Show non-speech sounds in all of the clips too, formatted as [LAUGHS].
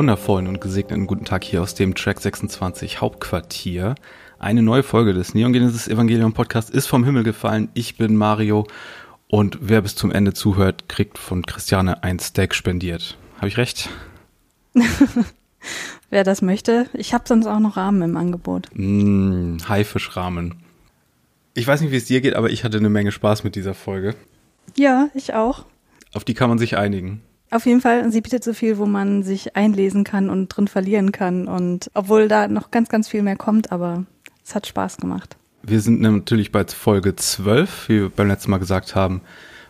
Wundervollen und gesegneten guten Tag hier aus dem Track 26 Hauptquartier. Eine neue Folge des Neon Genesis Evangelium Podcast ist vom Himmel gefallen. Ich bin Mario und wer bis zum Ende zuhört, kriegt von Christiane ein Steak spendiert. Habe ich recht? [LAUGHS] wer das möchte. Ich habe sonst auch noch Rahmen im Angebot. Mm, Haifischrahmen. Ich weiß nicht, wie es dir geht, aber ich hatte eine Menge Spaß mit dieser Folge. Ja, ich auch. Auf die kann man sich einigen. Auf jeden Fall, sie bietet so viel, wo man sich einlesen kann und drin verlieren kann. Und obwohl da noch ganz, ganz viel mehr kommt, aber es hat Spaß gemacht. Wir sind natürlich bei Folge 12, wie wir beim letzten Mal gesagt haben,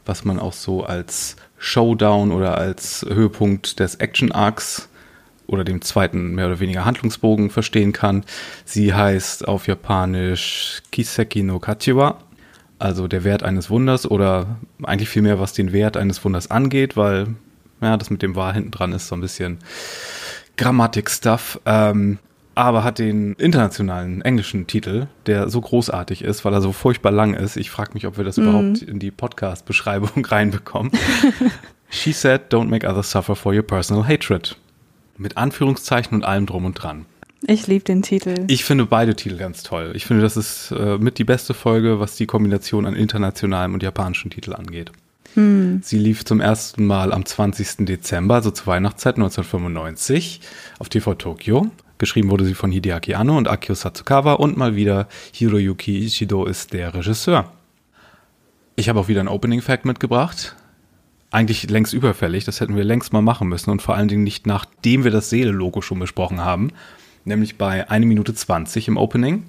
was man auch so als Showdown oder als Höhepunkt des Action Arcs oder dem zweiten mehr oder weniger Handlungsbogen verstehen kann. Sie heißt auf Japanisch Kiseki no Kachiwa, also der Wert eines Wunders oder eigentlich vielmehr, was den Wert eines Wunders angeht, weil ja, das mit dem Wahr hinten dran ist so ein bisschen Grammatik-Stuff. Ähm, aber hat den internationalen englischen Titel, der so großartig ist, weil er so furchtbar lang ist. Ich frage mich, ob wir das mhm. überhaupt in die Podcast-Beschreibung [LAUGHS] reinbekommen. She said, don't make others suffer for your personal hatred. Mit Anführungszeichen und allem drum und dran. Ich liebe den Titel. Ich finde beide Titel ganz toll. Ich finde, das ist äh, mit die beste Folge, was die Kombination an internationalem und japanischem Titel angeht. Hm. Sie lief zum ersten Mal am 20. Dezember, also zur Weihnachtszeit 1995, auf TV Tokyo. Geschrieben wurde sie von Hideaki Anno und Akio Satsukawa und mal wieder Hiroyuki Ishido ist der Regisseur. Ich habe auch wieder ein Opening Fact mitgebracht. Eigentlich längst überfällig, das hätten wir längst mal machen müssen und vor allen Dingen nicht nachdem wir das Seele-Logo schon besprochen haben. Nämlich bei 1 Minute 20 im Opening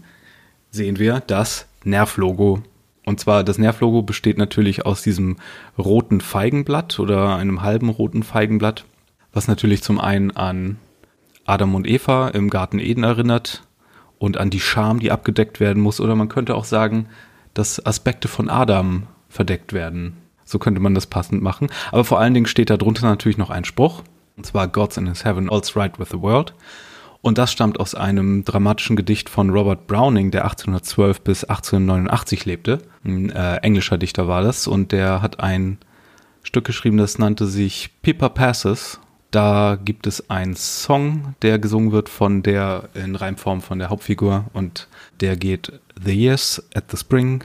sehen wir das Nerv-Logo und zwar, das Nervlogo besteht natürlich aus diesem roten Feigenblatt oder einem halben roten Feigenblatt, was natürlich zum einen an Adam und Eva im Garten Eden erinnert und an die Scham, die abgedeckt werden muss. Oder man könnte auch sagen, dass Aspekte von Adam verdeckt werden. So könnte man das passend machen. Aber vor allen Dingen steht da drunter natürlich noch ein Spruch. Und zwar God's in his heaven, all's right with the world. Und das stammt aus einem dramatischen Gedicht von Robert Browning, der 1812 bis 1889 lebte. Ein äh, englischer Dichter war das. Und der hat ein Stück geschrieben, das nannte sich Pippa Passes. Da gibt es einen Song, der gesungen wird von der, in Reimform von der Hauptfigur. Und der geht The years at the spring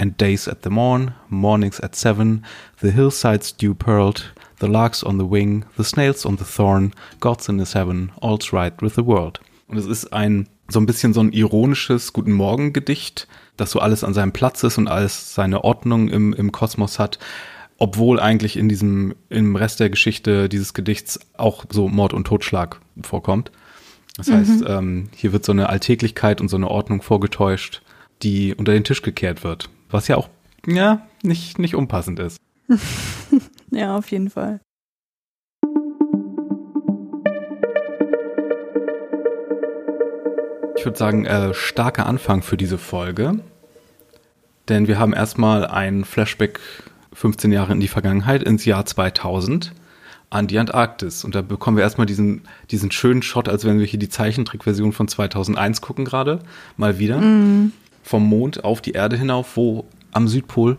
and days at the morn, mornings at seven, the hillsides dew pearled, The larks on the wing, the snails on the thorn, God's in his heaven, all's right with the world. Und es ist ein, so ein bisschen so ein ironisches Guten Morgen Gedicht, dass so alles an seinem Platz ist und alles seine Ordnung im, im Kosmos hat. Obwohl eigentlich in diesem, im Rest der Geschichte dieses Gedichts auch so Mord und Totschlag vorkommt. Das heißt, mhm. ähm, hier wird so eine Alltäglichkeit und so eine Ordnung vorgetäuscht, die unter den Tisch gekehrt wird. Was ja auch, ja, nicht, nicht unpassend ist. [LAUGHS] Ja, auf jeden Fall. Ich würde sagen, äh, starker Anfang für diese Folge. Denn wir haben erstmal ein Flashback 15 Jahre in die Vergangenheit, ins Jahr 2000, an die Antarktis. Und da bekommen wir erstmal diesen, diesen schönen Shot, als wenn wir hier die Zeichentrickversion von 2001 gucken gerade. Mal wieder. Mm. Vom Mond auf die Erde hinauf, wo am Südpol,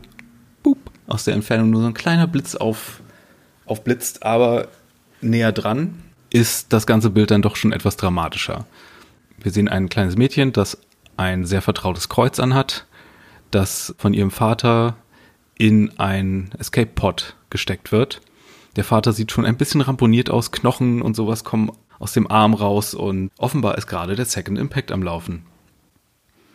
boop, aus der Entfernung nur so ein kleiner Blitz auf, aufblitzt, aber näher dran ist das ganze Bild dann doch schon etwas dramatischer. Wir sehen ein kleines Mädchen, das ein sehr vertrautes Kreuz anhat, das von ihrem Vater in ein Escape Pod gesteckt wird. Der Vater sieht schon ein bisschen ramponiert aus, Knochen und sowas kommen aus dem Arm raus und offenbar ist gerade der Second Impact am Laufen.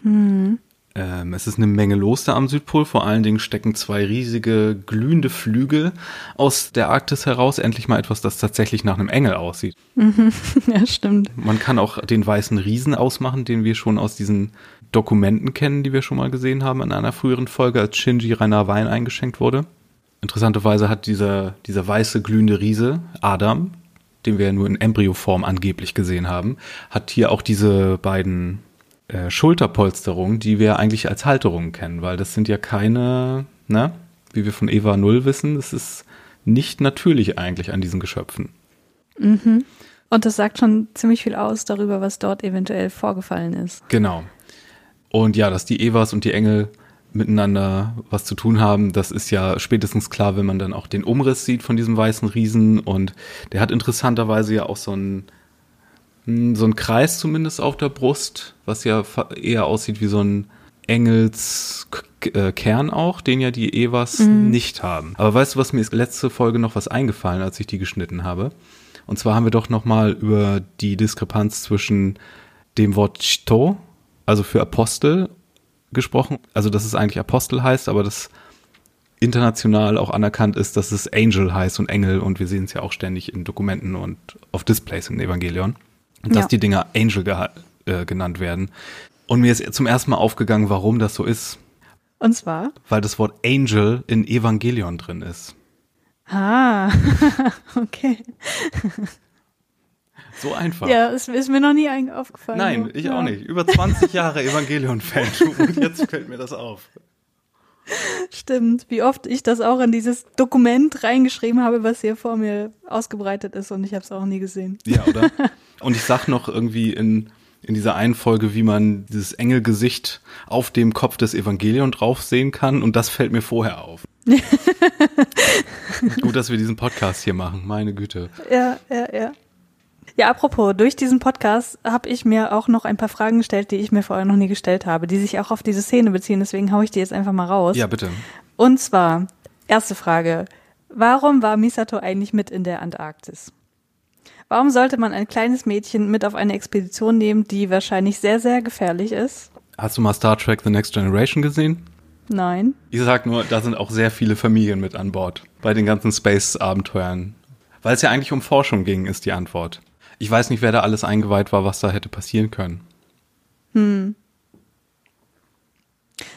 Mhm. Ähm, es ist eine Menge los da am Südpol. Vor allen Dingen stecken zwei riesige glühende Flügel aus der Arktis heraus. Endlich mal etwas, das tatsächlich nach einem Engel aussieht. Mhm. [LAUGHS] Ja, stimmt. Man kann auch den weißen Riesen ausmachen, den wir schon aus diesen Dokumenten kennen, die wir schon mal gesehen haben in einer früheren Folge, als Shinji reiner Wein eingeschenkt wurde. Interessanterweise hat dieser, dieser weiße glühende Riese, Adam, den wir ja nur in Embryoform angeblich gesehen haben, hat hier auch diese beiden äh, Schulterpolsterung, die wir eigentlich als Halterung kennen, weil das sind ja keine, ne, wie wir von Eva Null wissen, das ist nicht natürlich eigentlich an diesen Geschöpfen. Mhm. Und das sagt schon ziemlich viel aus darüber, was dort eventuell vorgefallen ist. Genau. Und ja, dass die Evas und die Engel miteinander was zu tun haben. Das ist ja spätestens klar, wenn man dann auch den Umriss sieht von diesem weißen Riesen. Und der hat interessanterweise ja auch so ein so ein Kreis zumindest auf der Brust, was ja eher aussieht wie so ein Engelskern auch, den ja die Evas mhm. nicht haben. Aber weißt du, was mir ist letzte Folge noch was eingefallen, als ich die geschnitten habe? Und zwar haben wir doch noch mal über die Diskrepanz zwischen dem Wort Chto, also für Apostel, gesprochen. Also, dass es eigentlich Apostel heißt, aber das international auch anerkannt ist, dass es Angel heißt und Engel und wir sehen es ja auch ständig in Dokumenten und auf Displays im Evangelion, dass ja. die Dinger Angel äh, genannt werden. Und mir ist zum ersten Mal aufgegangen, warum das so ist. Und zwar? Weil das Wort Angel in Evangelion drin ist. Ah, [LAUGHS] okay. So einfach. Ja, es ist mir noch nie aufgefallen. Nein, ich ja. auch nicht. Über 20 Jahre Evangelion-Fan und [LAUGHS] jetzt fällt mir das auf. Stimmt, wie oft ich das auch in dieses Dokument reingeschrieben habe, was hier vor mir ausgebreitet ist und ich habe es auch nie gesehen. Ja, oder? [LAUGHS] Und ich sag noch irgendwie in in dieser einen Folge, wie man dieses Engelgesicht auf dem Kopf des Evangelion drauf sehen kann. Und das fällt mir vorher auf. [LAUGHS] Gut, dass wir diesen Podcast hier machen, meine Güte. Ja, ja, ja. Ja, apropos, durch diesen Podcast habe ich mir auch noch ein paar Fragen gestellt, die ich mir vorher noch nie gestellt habe, die sich auch auf diese Szene beziehen. Deswegen haue ich die jetzt einfach mal raus. Ja, bitte. Und zwar, erste Frage. Warum war Misato eigentlich mit in der Antarktis? Warum sollte man ein kleines Mädchen mit auf eine Expedition nehmen, die wahrscheinlich sehr, sehr gefährlich ist? Hast du mal Star Trek The Next Generation gesehen? Nein. Ich sag nur, da sind auch sehr viele Familien mit an Bord. Bei den ganzen Space-Abenteuern. Weil es ja eigentlich um Forschung ging, ist die Antwort. Ich weiß nicht, wer da alles eingeweiht war, was da hätte passieren können. Hm.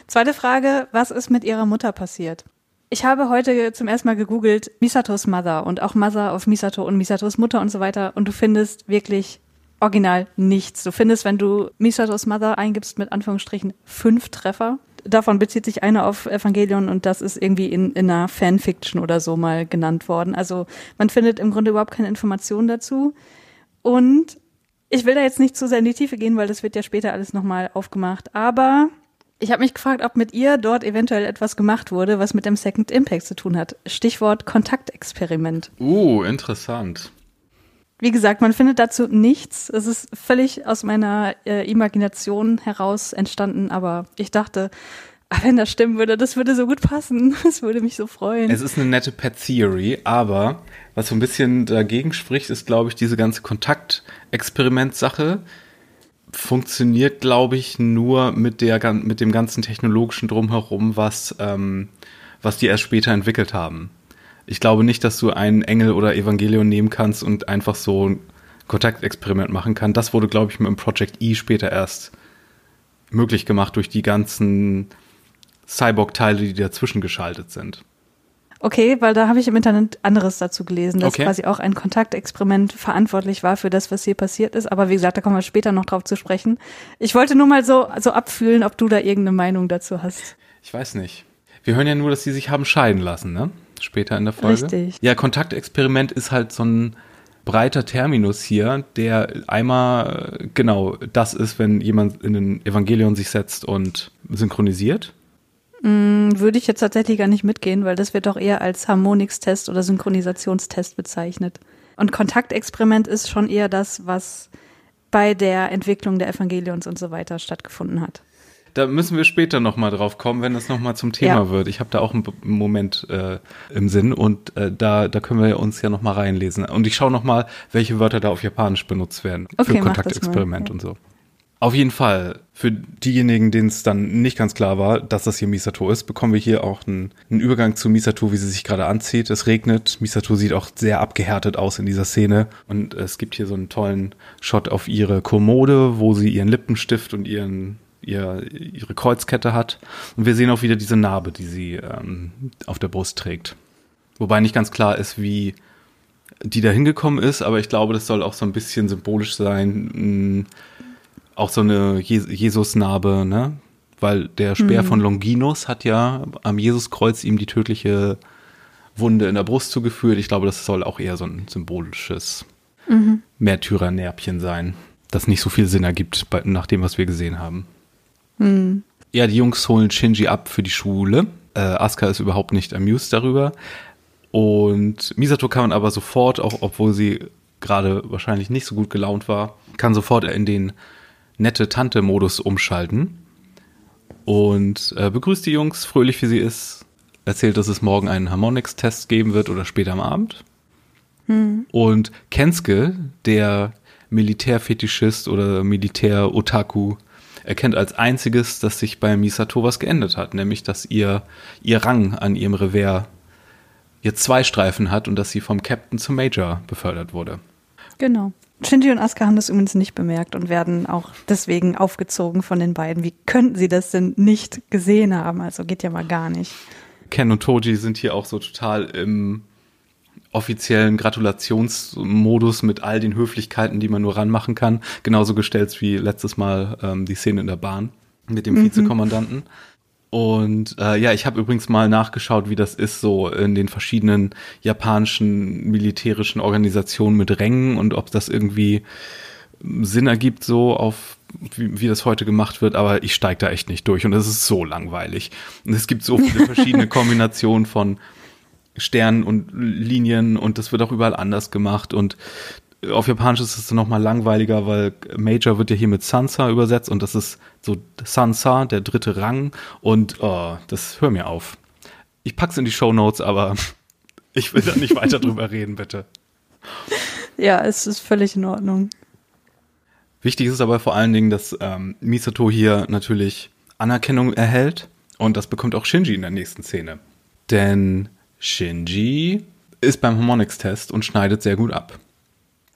Zweite Frage, was ist mit ihrer Mutter passiert? Ich habe heute zum ersten Mal gegoogelt Misatos Mother und auch Mother of Misato und Misatos Mutter und so weiter und du findest wirklich original nichts. Du findest, wenn du Misatos Mother eingibst, mit Anführungsstrichen fünf Treffer. Davon bezieht sich einer auf Evangelion und das ist irgendwie in, in einer Fanfiction oder so mal genannt worden. Also man findet im Grunde überhaupt keine Informationen dazu. Und ich will da jetzt nicht zu sehr in die Tiefe gehen, weil das wird ja später alles nochmal aufgemacht. Aber ich habe mich gefragt, ob mit ihr dort eventuell etwas gemacht wurde, was mit dem Second Impact zu tun hat. Stichwort Kontaktexperiment. Uh, interessant. Wie gesagt, man findet dazu nichts. Es ist völlig aus meiner äh, Imagination heraus entstanden, aber ich dachte, ach, wenn das stimmen würde, das würde so gut passen. [LAUGHS] Das würde mich so freuen. Es ist eine nette Pet Theory, aber was so ein bisschen dagegen spricht, ist, glaube ich, diese ganze Kontaktexperiment-Sache funktioniert, glaube ich, nur mit der mit dem ganzen technologischen drumherum, was ähm, was die erst später entwickelt haben. Ich glaube nicht, dass du einen Engel oder Evangelion nehmen kannst und einfach so ein Kontaktexperiment machen kann. Das wurde, glaube ich, mit dem Project E später erst möglich gemacht durch die ganzen Cyborg-Teile, die dazwischen geschaltet sind. Okay, weil da habe ich im Internet anderes dazu gelesen, dass okay. quasi auch ein Kontaktexperiment verantwortlich war für das, was hier passiert ist. Aber wie gesagt, da kommen wir später noch drauf zu sprechen. Ich wollte nur mal so, so abfühlen, ob du da irgendeine Meinung dazu hast. Ich weiß nicht. Wir hören ja nur, dass sie sich haben scheiden lassen, ne? Später in der Folge. Richtig. Ja, Kontaktexperiment ist halt so ein breiter Terminus hier, der einmal genau das ist, wenn jemand in den Evangelion sich setzt und synchronisiert. Mm, würde ich jetzt tatsächlich gar nicht mitgehen, weil das wird doch eher als Harmonix-Test oder Synchronisationstest bezeichnet. Und Kontaktexperiment ist schon eher das, was bei der Entwicklung der Evangelions und so weiter stattgefunden hat. Da müssen wir später nochmal drauf kommen, wenn das nochmal zum Thema ja. wird. Ich habe da auch einen Moment äh, im Sinn und äh, da, da können wir uns ja nochmal reinlesen. Und ich schaue nochmal, welche Wörter da auf Japanisch benutzt werden okay, für Kontaktexperiment ja. und so. Auf jeden Fall, für diejenigen, denen es dann nicht ganz klar war, dass das hier Misato ist, bekommen wir hier auch einen, einen Übergang zu Misato, wie sie sich gerade anzieht. Es regnet. Misato sieht auch sehr abgehärtet aus in dieser Szene. Und es gibt hier so einen tollen Shot auf ihre Kommode, wo sie ihren Lippenstift und ihren ihr, ihre Kreuzkette hat. Und wir sehen auch wieder diese Narbe, die sie ähm, auf der Brust trägt. Wobei nicht ganz klar ist, wie die da hingekommen ist, aber ich glaube, das soll auch so ein bisschen symbolisch sein. Mh, auch so eine Je Jesus-Narbe, ne? Weil der Speer mhm. von Longinus hat ja am Jesuskreuz ihm die tödliche Wunde in der Brust zugeführt. Ich glaube, das soll auch eher so ein symbolisches mhm. Märtyrernärbchen sein, das nicht so viel Sinn ergibt bei, nach dem, was wir gesehen haben. Mhm. Ja, die Jungs holen Shinji ab für die Schule. Äh, Asuka ist überhaupt nicht amused darüber. Und Misato kann aber sofort, auch obwohl sie gerade wahrscheinlich nicht so gut gelaunt war, kann sofort in den nette Tante-Modus umschalten und äh, begrüßt die Jungs, fröhlich wie sie ist, erzählt, dass es morgen einen Harmonix-Test geben wird oder später am Abend. Hm. Und Kenske, der Militärfetischist oder Militär-Otaku, erkennt als einziges, dass sich bei Misato was geändert hat, nämlich dass ihr, ihr Rang an ihrem Revers jetzt zwei Streifen hat und dass sie vom Captain zum Major befördert wurde. Genau. Shinji und Asuka haben das übrigens nicht bemerkt und werden auch deswegen aufgezogen von den beiden. Wie könnten sie das denn nicht gesehen haben? Also geht ja mal gar nicht. Ken und Toji sind hier auch so total im offiziellen Gratulationsmodus mit all den Höflichkeiten, die man nur ranmachen kann. Genauso gestellt wie letztes Mal ähm, die Szene in der Bahn mit dem mhm. Vizekommandanten. Und äh, ja, ich habe übrigens mal nachgeschaut, wie das ist so in den verschiedenen japanischen militärischen Organisationen mit Rängen und ob das irgendwie Sinn ergibt, so auf wie, wie das heute gemacht wird, aber ich steige da echt nicht durch und es ist so langweilig. Und es gibt so viele [LAUGHS] verschiedene Kombinationen von Sternen und Linien und das wird auch überall anders gemacht und auf Japanisch ist es noch mal langweiliger, weil Major wird ja hier mit Sansa übersetzt und das ist so Sansa, der dritte Rang und oh, das hör mir auf. Ich pack's in die Show Notes, aber [LAUGHS] ich will da nicht weiter drüber reden, bitte. Ja, es ist völlig in Ordnung. Wichtig ist aber vor allen Dingen, dass ähm, Misato hier natürlich Anerkennung erhält und das bekommt auch Shinji in der nächsten Szene. Denn Shinji ist beim Harmonix-Test und schneidet sehr gut ab.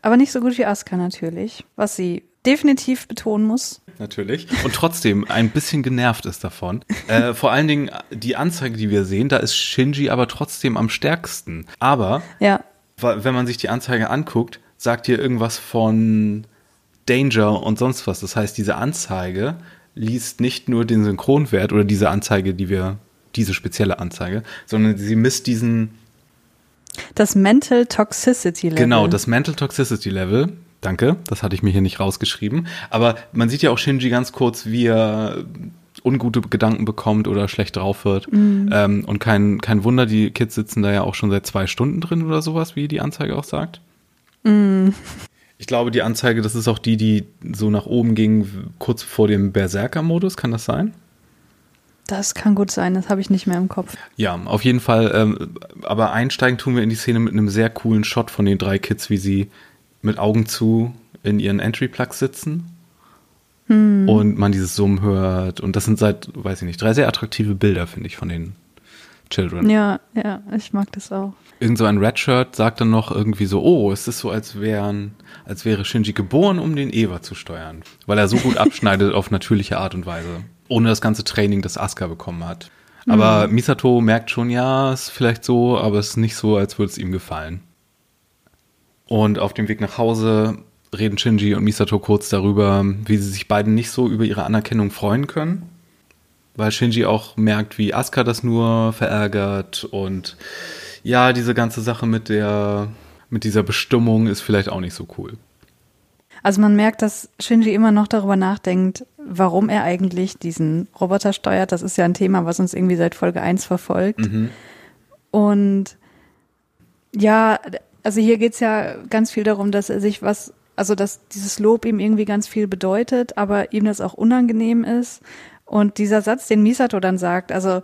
Aber nicht so gut wie Asuka natürlich, was sie definitiv betonen muss. Natürlich. Und trotzdem ein bisschen genervt ist davon. Äh, vor allen Dingen die Anzeige, die wir sehen, da ist Shinji aber trotzdem am stärksten. Aber ja. wenn man sich die Anzeige anguckt, sagt hier irgendwas von Danger und sonst was. Das heißt, diese Anzeige liest nicht nur den Synchronwert oder diese Anzeige, die wir, diese spezielle Anzeige, sondern sie misst diesen das Mental Toxicity Level. Genau, das Mental Toxicity Level. Danke, das hatte ich mir hier nicht rausgeschrieben. Aber man sieht ja auch Shinji ganz kurz, wie er ungute Gedanken bekommt oder schlecht drauf wird. Mm. Ähm, und kein, kein Wunder, die Kids sitzen da ja auch schon seit zwei Stunden drin oder sowas, wie die Anzeige auch sagt. Mm. Ich glaube, die Anzeige, das ist auch die, die so nach oben ging, kurz vor dem Berserker-Modus. Kann das sein? Das kann gut sein, das habe ich nicht mehr im Kopf. Ja, auf jeden Fall. Ähm, aber einsteigen tun wir in die Szene mit einem sehr coolen Shot von den drei Kids, wie sie mit Augen zu in ihren Entry-Plugs sitzen. Hm. Und man dieses Summen hört. Und das sind seit, weiß ich nicht, drei sehr attraktive Bilder, finde ich, von den Children. Ja, ja, ich mag das auch. Irgend so ein Redshirt sagt dann noch irgendwie so, oh, es ist so, als wären, als wäre Shinji geboren, um den Eva zu steuern. Weil er so gut [LAUGHS] abschneidet auf natürliche Art und Weise ohne das ganze Training, das Asuka bekommen hat. Aber mhm. Misato merkt schon, ja, ist vielleicht so, aber es ist nicht so, als würde es ihm gefallen. Und auf dem Weg nach Hause reden Shinji und Misato kurz darüber, wie sie sich beiden nicht so über ihre Anerkennung freuen können. Weil Shinji auch merkt, wie Asuka das nur verärgert und ja, diese ganze Sache mit der, mit dieser Bestimmung ist vielleicht auch nicht so cool. Also man merkt, dass Shinji immer noch darüber nachdenkt, warum er eigentlich diesen Roboter steuert. Das ist ja ein Thema, was uns irgendwie seit Folge 1 verfolgt. Mhm. Und ja, also hier geht's ja ganz viel darum, dass er sich was, also dass dieses Lob ihm irgendwie ganz viel bedeutet, aber ihm das auch unangenehm ist. Und dieser Satz, den Misato dann sagt, also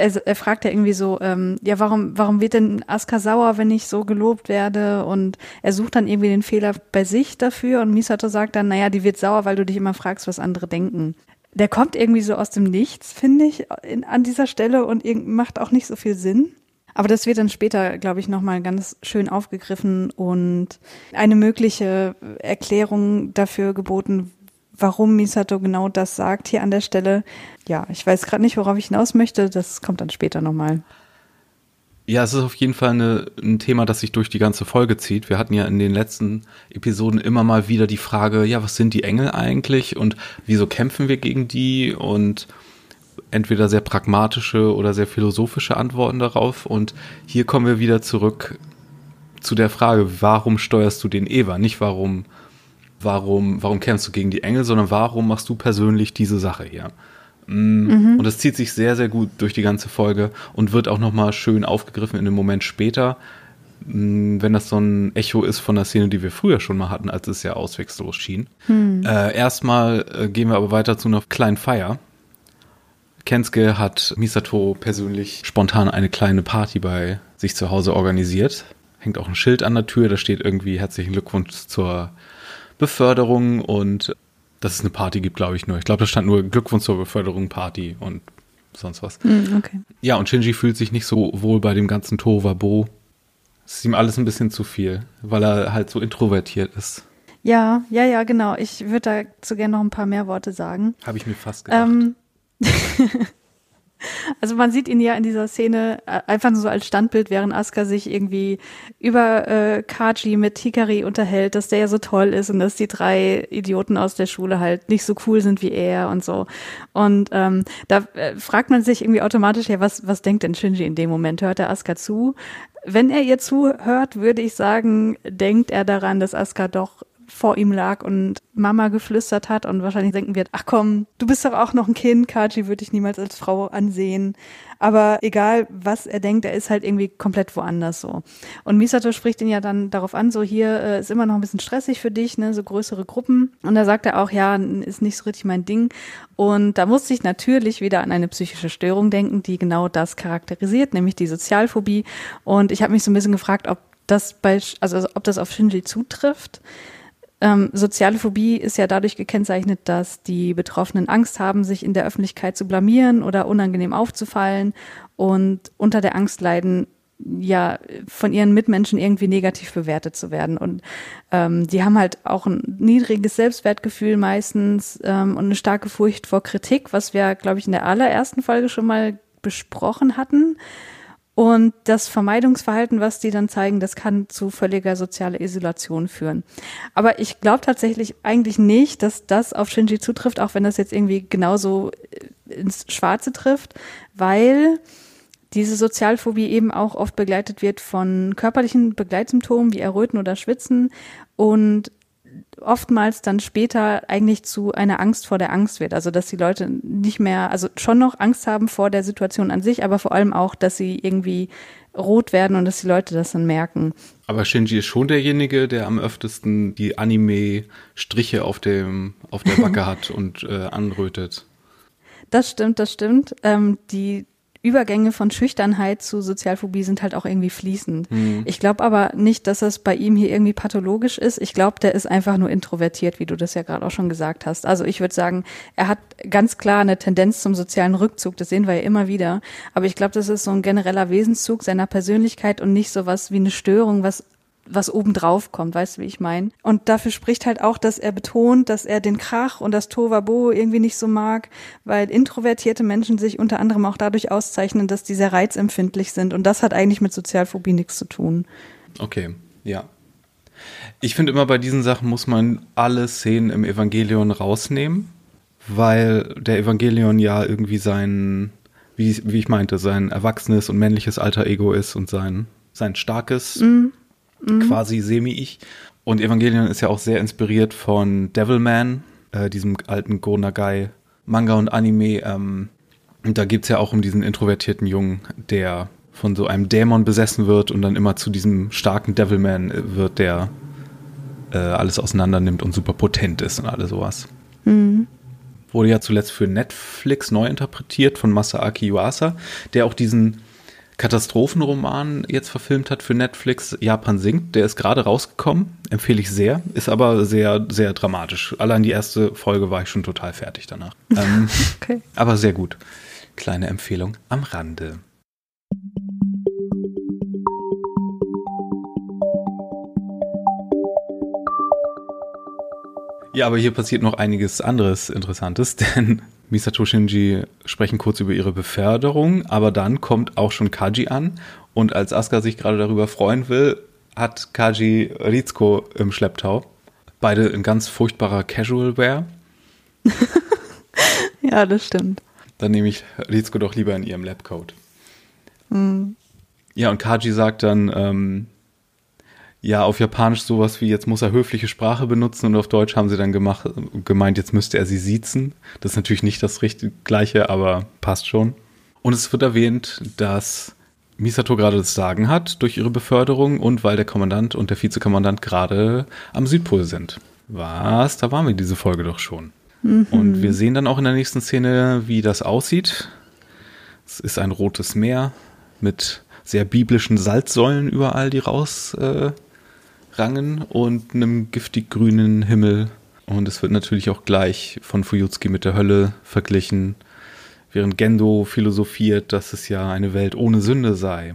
er, er fragt ja irgendwie so, ähm, ja, warum, warum wird denn Aska sauer, wenn ich so gelobt werde? Und er sucht dann irgendwie den Fehler bei sich dafür und Misato sagt dann, naja, die wird sauer, weil du dich immer fragst, was andere denken. Der kommt irgendwie so aus dem Nichts, finde ich, in, an dieser Stelle und macht auch nicht so viel Sinn. Aber das wird dann später, glaube ich, nochmal ganz schön aufgegriffen und eine mögliche Erklärung dafür geboten, warum Misato genau das sagt hier an der Stelle. Ja, ich weiß gerade nicht, worauf ich hinaus möchte. Das kommt dann später nochmal. Ja, es ist auf jeden Fall eine, ein Thema, das sich durch die ganze Folge zieht. Wir hatten ja in den letzten Episoden immer mal wieder die Frage, ja, was sind die Engel eigentlich und wieso kämpfen wir gegen die und entweder sehr pragmatische oder sehr philosophische Antworten darauf. Und hier kommen wir wieder zurück zu der Frage, warum steuerst du den Eva? Nicht warum warum, warum kämpfst du gegen die Engel, sondern warum machst du persönlich diese Sache hier? Mm. Und das zieht sich sehr, sehr gut durch die ganze Folge und wird auch nochmal schön aufgegriffen in dem Moment später, mm, wenn das so ein Echo ist von der Szene, die wir früher schon mal hatten, als es ja auswechslos schien. Hm. Äh, erstmal äh, gehen wir aber weiter zu einer kleinen Feier. Kensuke hat Misato persönlich spontan eine kleine Party bei sich zu Hause organisiert. Hängt auch ein Schild an der Tür, da steht irgendwie herzlichen Glückwunsch zur Beförderung und dass es eine Party gibt, glaube ich nur. Ich glaube, da stand nur Glückwunsch zur Beförderung, Party und sonst was. Mm, okay. Ja, und Shinji fühlt sich nicht so wohl bei dem ganzen Tovabo. Es ist ihm alles ein bisschen zu viel, weil er halt so introvertiert ist. Ja, ja, ja, genau. Ich würde dazu gerne noch ein paar mehr Worte sagen. Habe ich mir fast gedacht. Ähm, [LAUGHS] Also man sieht ihn ja in dieser Szene äh, einfach nur so als Standbild, während Asuka sich irgendwie über äh, Kaji mit Hikari unterhält, dass der ja so toll ist und dass die drei Idioten aus der Schule halt nicht so cool sind wie er und so. Und ähm, da äh, fragt man sich irgendwie automatisch, ja, was, was denkt denn Shinji in dem Moment? Hört er Asuka zu? Wenn er ihr zuhört, würde ich sagen, denkt er daran, dass Asuka doch vor ihm lag und Mama geflüstert hat und wahrscheinlich denken wird, ach komm, du bist doch auch noch ein Kind, Kaji würde ich niemals als Frau ansehen. Aber egal, was er denkt, er ist halt irgendwie komplett woanders so. Und Misato spricht ihn ja dann darauf an, so hier äh, ist immer noch ein bisschen stressig für dich, ne, so größere Gruppen. Und da sagt er auch, ja, ist nicht so richtig mein Ding. Und da musste ich natürlich wieder an eine psychische Störung denken, die genau das charakterisiert, nämlich die Sozialphobie. Und ich habe mich so ein bisschen gefragt, ob das bei, also ob das auf Shinji zutrifft. Ähm, soziale Phobie ist ja dadurch gekennzeichnet, dass die Betroffenen Angst haben, sich in der Öffentlichkeit zu blamieren oder unangenehm aufzufallen und unter der Angst leiden, ja, von ihren Mitmenschen irgendwie negativ bewertet zu werden. Und ähm, die haben halt auch ein niedriges Selbstwertgefühl meistens ähm, und eine starke Furcht vor Kritik, was wir, glaube ich, in der allerersten Folge schon mal besprochen hatten. Und das Vermeidungsverhalten, was die dann zeigen, das kann zu völliger sozialer Isolation führen. Aber ich glaube tatsächlich eigentlich nicht, dass das auf Shinji zutrifft, auch wenn das jetzt irgendwie genauso äh, ins Schwarze trifft, weil diese Sozialphobie eben auch oft begleitet wird von körperlichen Begleitsymptomen wie Erröten oder Schwitzen und oftmals dann später eigentlich zu einer Angst vor der Angst wird. Also dass die Leute nicht mehr, also schon noch Angst haben vor der Situation an sich, aber vor allem auch, dass sie irgendwie rot werden und dass die Leute das dann merken. Aber Shinji ist schon derjenige, der am öftesten die Anime-Striche auf dem auf der Backe [LAUGHS] hat und äh, anrötet. Das stimmt, das stimmt. Ähm, die Übergänge von Schüchternheit zu Sozialphobie sind halt auch irgendwie fließend. Mhm. Ich glaube aber nicht, dass das bei ihm hier irgendwie pathologisch ist. Ich glaube, der ist einfach nur introvertiert, wie du das ja gerade auch schon gesagt hast. Also ich würde sagen, er hat ganz klar eine Tendenz zum sozialen Rückzug. Das sehen wir ja immer wieder. Aber ich glaube, das ist so ein genereller Wesenszug seiner Persönlichkeit und nicht so was wie eine Störung, was was obendrauf kommt, weißt du, wie ich meine? Und dafür spricht halt auch, dass er betont, dass er den Krach und das Tovabo irgendwie nicht so mag, weil introvertierte Menschen sich unter anderem auch dadurch auszeichnen, dass die sehr reizempfindlich sind. Und das hat eigentlich mit Sozialphobie nichts zu tun. Okay, ja. Ich finde immer, bei diesen Sachen muss man alle Szenen im Evangelion rausnehmen, weil der Evangelion ja irgendwie sein, wie, wie ich meinte, sein erwachsenes und männliches Alter Ego ist und sein, sein starkes mm mhm. quasi semi-ich. Und Evangelion ist ja auch sehr inspiriert von Devilman, äh, diesem alten Go Nagai Manga und Anime. Ähm, und da geht es ja auch um diesen introvertierten Jungen, der von so einem Dämon besessen wird und dann immer zu diesem starken Devilman äh, wird, der äh, alles auseinander nimmt und super potent ist und alles sowas. Mhm. Wurde ja zuletzt für Netflix neu interpretiert von Masaaki Yuasa, der auch diesen Katastrophenroman jetzt verfilmt hat für Netflix, Japan singt. Der ist gerade rausgekommen, empfehle ich sehr, ist aber sehr, sehr dramatisch. Allein die erste Folge war ich schon total fertig danach. Ähm, [LAUGHS] okay. Aber sehr gut. Kleine Empfehlung am Rande. Ja, aber hier passiert noch einiges anderes Interessantes, [LAUGHS] denn Misato Shinji sprechen kurz über ihre Beförderung, aber dann kommt auch schon Kaji an und als Asuka sich gerade darüber freuen will, hat Kaji Rizko im Schlepptau. Beide in ganz furchtbarer Casual Wear. [LAUGHS] ja, das stimmt. Dann nehme ich Rizko doch lieber in ihrem Labcoat. Mhm. Ja, und Kaji sagt dann, ähm, ja, auf Japanisch sowas wie, jetzt muss er höfliche Sprache benutzen und auf Deutsch haben sie dann gemacht, gemeint, jetzt müsste er sie siezen. Das ist natürlich nicht das richtige gleiche, aber passt schon. Und es wird erwähnt, dass Misato gerade das Sagen hat durch ihre Beförderung und weil der Kommandant und der Vizekommandant gerade am Südpol sind. Was? Da waren wir diese Folge doch schon. Mhm. Und wir sehen dann auch in der nächsten Szene, wie das aussieht. Es ist ein rotes Meer mit sehr biblischen Salzsäulen überall, die rausrangen äh, und einem giftig grünen Himmel. Und es wird natürlich auch gleich von Fuyutsuki mit der Hölle verglichen, während Gendo philosophiert, dass es ja eine Welt ohne Sünde sei.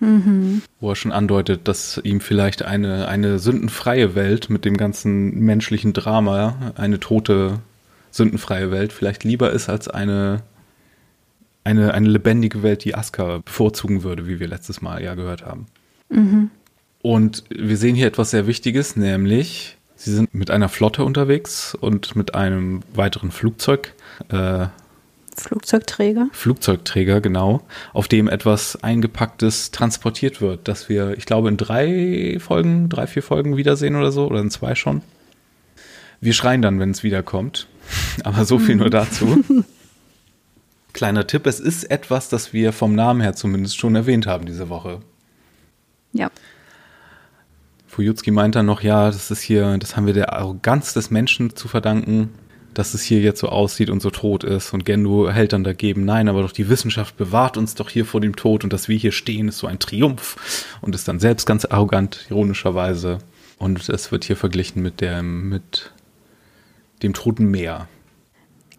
Mhm. Wo er schon andeutet, dass ihm vielleicht eine, eine sündenfreie Welt mit dem ganzen menschlichen Drama, eine tote, sündenfreie Welt vielleicht lieber ist als eine, eine, eine lebendige Welt, die Aska bevorzugen würde, wie wir letztes Mal ja gehört haben. Mhm. Und wir sehen hier etwas sehr Wichtiges, nämlich sie sind mit einer Flotte unterwegs und mit einem weiteren Flugzeug. Äh, Flugzeugträger. Flugzeugträger, genau, auf dem etwas Eingepacktes transportiert wird, das wir, ich glaube, in drei Folgen, drei, vier Folgen wiedersehen oder so, oder in zwei schon. Wir schreien dann, wenn es wiederkommt. [LAUGHS] Aber so viel nur dazu. [LAUGHS] Kleiner Tipp, es ist etwas, das wir vom Namen her zumindest schon erwähnt haben diese Woche. Ja. Fujutski meint dann noch, ja, das ist hier, das haben wir der Arroganz des Menschen zu verdanken dass es hier jetzt so aussieht und so tot ist. Und Gendo hält dann dagegen, nein, aber doch die Wissenschaft bewahrt uns doch hier vor dem Tod und dass wir hier stehen, ist so ein Triumph. Und ist dann selbst ganz arrogant, ironischerweise. Und es wird hier verglichen mit dem, mit dem Toten Meer.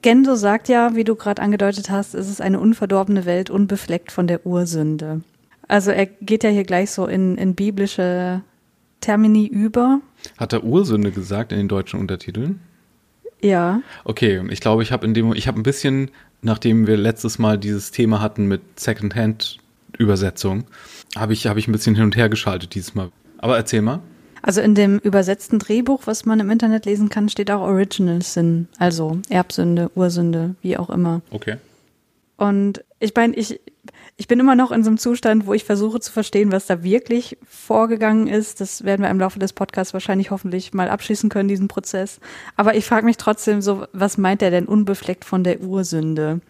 Gendo sagt ja, wie du gerade angedeutet hast, es ist eine unverdorbene Welt, unbefleckt von der Ursünde. Also er geht ja hier gleich so in, in biblische Termini über. Hat er Ursünde gesagt in den deutschen Untertiteln? Ja. Okay, ich glaube, ich habe in dem, ich habe ein bisschen, nachdem wir letztes Mal dieses Thema hatten mit Secondhand-Übersetzung, habe ich, habe ich ein bisschen hin und her geschaltet dieses Mal. Aber erzähl mal. Also in dem übersetzten Drehbuch, was man im Internet lesen kann, steht auch Original Sin, also Erbsünde, Ursünde, wie auch immer. Okay. Und ich meine, ich, ich bin immer noch in so einem Zustand, wo ich versuche zu verstehen, was da wirklich vorgegangen ist. Das werden wir im Laufe des Podcasts wahrscheinlich hoffentlich mal abschließen können, diesen Prozess. Aber ich frage mich trotzdem so, was meint er denn unbefleckt von der Ursünde?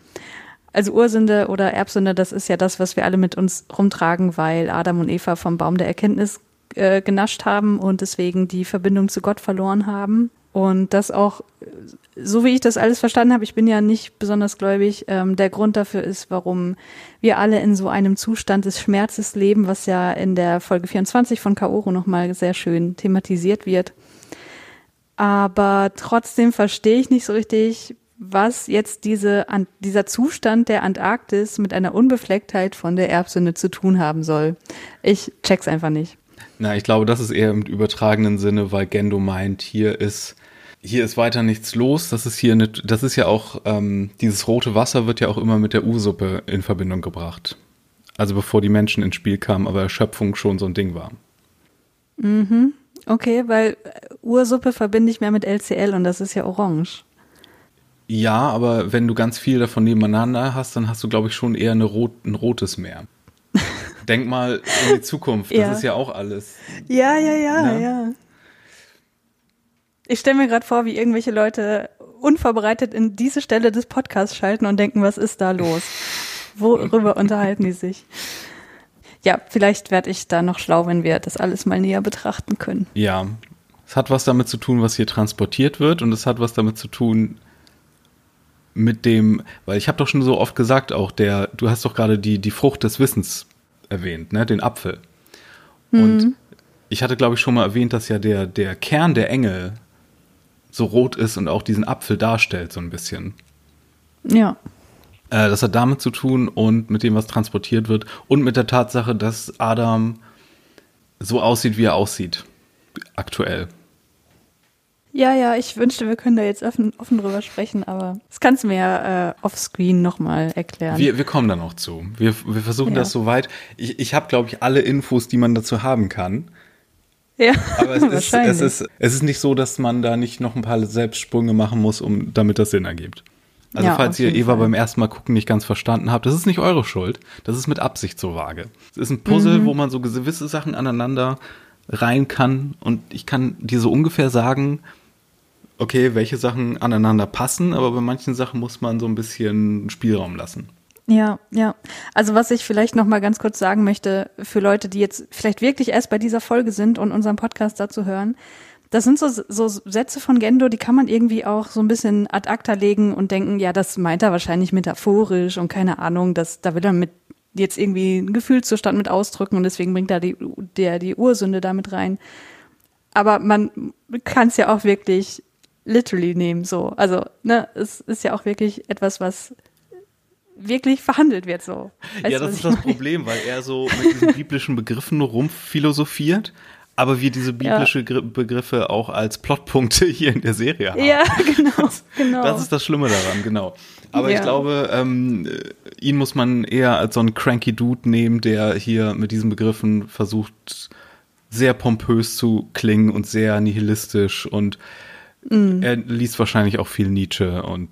Also Ursünde oder Erbsünde, das ist ja das, was wir alle mit uns rumtragen, weil Adam und Eva vom Baum der Erkenntnis äh, genascht haben und deswegen die Verbindung zu Gott verloren haben. Und das auch, so wie ich das alles verstanden habe, ich bin ja nicht besonders gläubig, ähm, der Grund dafür ist, warum wir alle in so einem Zustand des Schmerzes leben, was ja in der Folge 24 von Kaoru nochmal sehr schön thematisiert wird. Aber trotzdem verstehe ich nicht so richtig, was jetzt diese, dieser Zustand der Antarktis mit einer Unbeflecktheit von der Erbsünde zu tun haben soll. Ich check's einfach nicht. Na, ich glaube, das ist eher im übertragenen Sinne, weil Gendo meint, hier ist hier ist weiter nichts los. Das ist hier eine, das ist ja auch, ähm, dieses rote Wasser wird ja auch immer mit der U-Suppe in Verbindung gebracht. Also bevor die Menschen ins Spiel kamen, aber Erschöpfung schon so ein Ding war. Mhm. Okay, weil Ursuppe verbinde ich mehr mit LCL und das ist ja orange. Ja, aber wenn du ganz viel davon nebeneinander hast, dann hast du, glaube ich, schon eher eine rot, ein rotes Meer. [LAUGHS] Denk mal in die Zukunft, das ja. ist ja auch alles. Ja, ja, ja, ne? ja. Ich stelle mir gerade vor, wie irgendwelche Leute unvorbereitet in diese Stelle des Podcasts schalten und denken, was ist da los? Worüber unterhalten die sich? Ja, vielleicht werde ich da noch schlau, wenn wir das alles mal näher betrachten können. Ja, es hat was damit zu tun, was hier transportiert wird und es hat was damit zu tun mit dem, weil ich habe doch schon so oft gesagt, auch der, du hast doch gerade die, die Frucht des Wissens erwähnt, ne, den Apfel. Mhm. Und ich hatte, glaube ich, schon mal erwähnt, dass ja der, der Kern der Engel so rot ist und auch diesen Apfel darstellt, so ein bisschen. Ja. Äh, das hat damit zu tun und mit dem, was transportiert wird und mit der Tatsache, dass Adam so aussieht, wie er aussieht. Aktuell. Ja, ja, ich wünschte, wir können da jetzt offen, offen drüber sprechen, aber das kannst du mir ja äh, offscreen nochmal erklären. Wir, wir kommen da noch zu. Wir, wir versuchen ja. das soweit. Ich, ich habe, glaube ich, alle Infos, die man dazu haben kann. Ja, aber es [LAUGHS] ist, es, ist, es ist nicht so, dass man da nicht noch ein paar Selbstsprünge machen muss, um damit das Sinn ergibt. Also ja, falls ihr Eva Fall. beim ersten Mal gucken nicht ganz verstanden habt, das ist nicht eure Schuld. Das ist mit Absicht so vage. Es ist ein Puzzle, mhm. wo man so gewisse Sachen aneinander rein kann und ich kann dir so ungefähr sagen, okay, welche Sachen aneinander passen, aber bei manchen Sachen muss man so ein bisschen Spielraum lassen. Ja, ja. Also was ich vielleicht noch mal ganz kurz sagen möchte für Leute, die jetzt vielleicht wirklich erst bei dieser Folge sind und unseren Podcast dazu hören, das sind so, so Sätze von Gendo, die kann man irgendwie auch so ein bisschen ad acta legen und denken, ja, das meint er wahrscheinlich metaphorisch und keine Ahnung, dass da will er mit jetzt irgendwie einen Gefühlszustand mit ausdrücken und deswegen bringt er die, der die Ursünde damit rein. Aber man kann es ja auch wirklich literally nehmen, so. Also, ne, es ist ja auch wirklich etwas, was wirklich verhandelt wird, so. Weißt ja, das ist das meine? Problem, weil er so mit diesen biblischen Begriffen rumphilosophiert, aber wir diese biblische ja. Begriffe auch als Plotpunkte [LAUGHS] hier in der Serie haben. Ja, [LAUGHS] genau, das, genau. Das ist das Schlimme daran, genau. Aber ja. ich glaube, ähm, ihn muss man eher als so einen cranky Dude nehmen, der hier mit diesen Begriffen versucht, sehr pompös zu klingen und sehr nihilistisch und mm. er liest wahrscheinlich auch viel Nietzsche und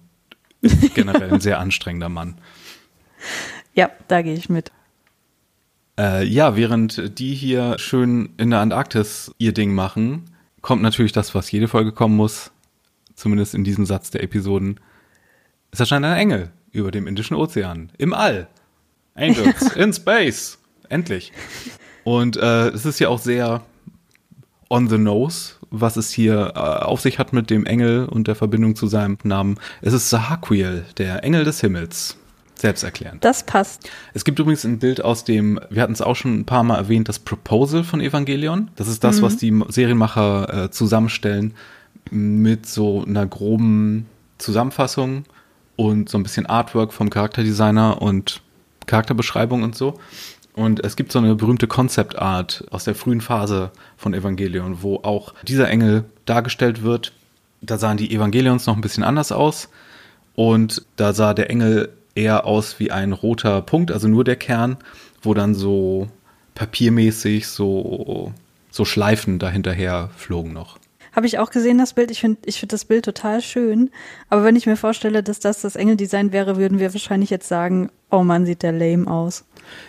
ist [LAUGHS] generell ein sehr anstrengender Mann. Ja, da gehe ich mit. Äh, ja, während die hier schön in der Antarktis ihr Ding machen, kommt natürlich das, was jede Folge kommen muss, zumindest in diesem Satz der Episoden. Es erscheint ein Engel über dem Indischen Ozean, im All. Angels [LAUGHS] in Space. Endlich. Und äh, es ist ja auch sehr on the nose, was es hier äh, auf sich hat mit dem Engel und der Verbindung zu seinem Namen. Es ist Sahaquiel, der Engel des Himmels. Selbsterklärend. Das passt. Es gibt übrigens ein Bild aus dem, wir hatten es auch schon ein paar Mal erwähnt, das Proposal von Evangelion. Das ist das, mhm. was die Serienmacher äh, zusammenstellen mit so einer groben Zusammenfassung und so ein bisschen Artwork vom Charakterdesigner und Charakterbeschreibung und so. Und es gibt so eine berühmte Concept Art aus der frühen Phase von Evangelion, wo auch dieser Engel dargestellt wird. Da sahen die Evangelions noch ein bisschen anders aus. Und da sah der Engel eher aus wie ein roter Punkt, also nur der Kern, wo dann so papiermäßig so, so Schleifen dahinterher flogen noch. Habe ich auch gesehen, das Bild. Ich finde ich finde das Bild total schön. Aber wenn ich mir vorstelle, dass das das Engeldesign wäre, würden wir wahrscheinlich jetzt sagen, oh Mann, sieht der lame aus.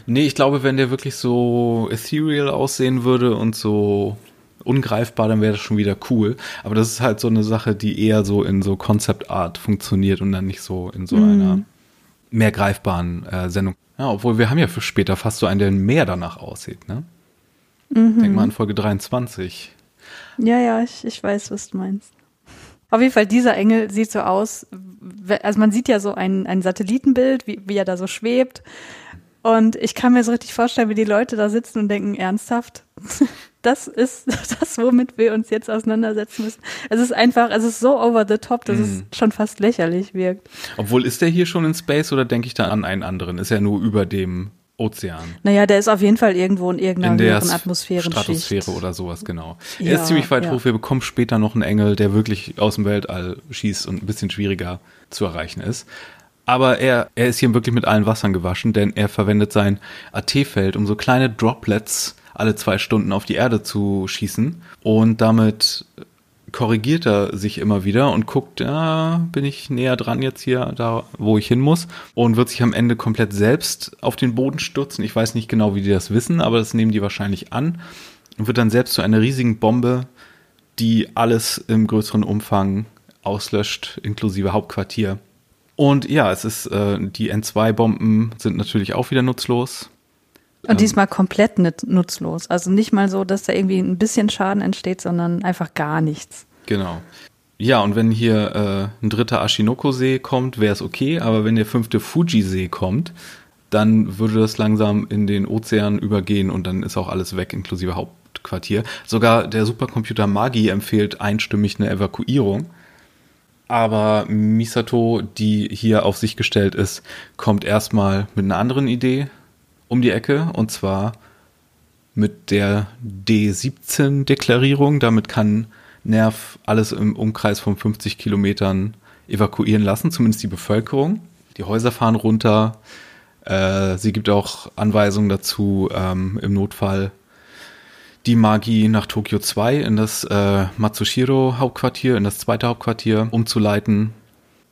Nee, ich glaube, wenn der wirklich so ethereal aussehen würde und so ungreifbar, dann wäre das schon wieder cool. Aber das ist halt so eine Sache, die eher so in so Concept Art funktioniert und dann nicht so in so mm. einer mehr greifbaren äh, Sendung. Ja, obwohl wir haben ja für später fast so einen, der mehr danach aussieht, ne? Mhm. Denk mal an Folge 23. Ja, ja, ich, ich weiß, was du meinst. Auf jeden Fall, dieser Engel sieht so aus, also man sieht ja so ein, ein Satellitenbild, wie, wie er da so schwebt. Und ich kann mir so richtig vorstellen, wie die Leute da sitzen und denken, ernsthaft? [LAUGHS] Das ist [LAUGHS] das, womit wir uns jetzt auseinandersetzen müssen. Es ist einfach, es ist so over the top, dass mm. es mhm. schon fast lächerlich wirkt. Obwohl, ist der hier schon in Space oder denke ich da an einen anderen? Ist er nur über dem Ozean. Naja, der ist auf jeden Fall irgendwo in irgendeiner in der Atmosphäre. Stratosphäre oder sowas, genau. Ja, er ist ziemlich weit ja. hoch. Wir bekommen später noch einen Engel, der wirklich aus dem Weltall schießt und ein bisschen schwieriger zu erreichen ist. Aber er, er ist hier wirklich mit allen Wassern gewaschen, denn er verwendet sein AT-Feld, um so kleine Droplets alle zwei Stunden auf die Erde zu schießen. Und damit korrigiert er sich immer wieder und guckt, ja, bin ich näher dran jetzt hier, da wo ich hin muss und wird sich am Ende komplett selbst auf den Boden stürzen. Ich weiß nicht genau, wie die das wissen, aber das nehmen die wahrscheinlich an und wird dann selbst zu einer riesigen Bombe, die alles im größeren Umfang auslöscht, inklusive Hauptquartier. Und ja, es ist, äh, die N2-Bomben sind natürlich auch wieder nutzlos. Und ähm, diesmal komplett nutzlos. Also nicht mal so, dass da irgendwie ein bisschen Schaden entsteht, sondern einfach gar nichts. Genau. Ja, und wenn hier äh, ein dritter Ashinoko-See kommt, wäre es okay, aber wenn der fünfte Fuji-See kommt, dann würde das langsam in den Ozean übergehen und dann ist auch alles weg, inklusive Hauptquartier. Sogar der Supercomputer Magi empfiehlt einstimmig eine Evakuierung. Aber Misato, die hier auf sich gestellt ist, kommt erstmal mit einer anderen Idee um die Ecke und zwar mit der D17-Deklarierung. Damit kann Nerv alles im Umkreis von 50 Kilometern evakuieren lassen, zumindest die Bevölkerung. Die Häuser fahren runter. Äh, sie gibt auch Anweisungen dazu, ähm, im Notfall die Magie nach Tokio 2 in das äh, Matsushiro-Hauptquartier, in das zweite Hauptquartier umzuleiten.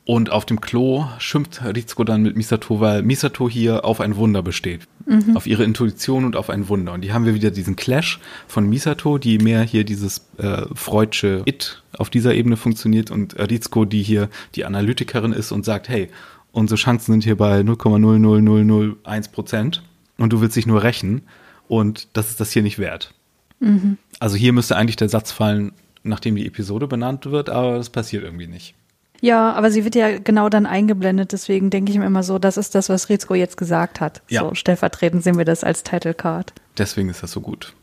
Und auf dem Klo schimpft Rizko dann mit Misato, weil Misato hier auf ein Wunder besteht. Mhm. Auf ihre Intuition und auf ein Wunder. Und hier haben wir wieder diesen Clash von Misato, die mehr hier dieses äh, freudsche It auf dieser Ebene funktioniert und Rizko, die hier die Analytikerin ist und sagt, hey, unsere Chancen sind hier bei 0,00001 Prozent und du willst dich nur rächen und das ist das hier nicht wert. Mhm. Also hier müsste eigentlich der Satz fallen, nachdem die Episode benannt wird, aber das passiert irgendwie nicht. Ja, aber sie wird ja genau dann eingeblendet, deswegen denke ich mir immer so, das ist das, was Rizko jetzt gesagt hat. Ja. So stellvertretend sehen wir das als Title Card. Deswegen ist das so gut.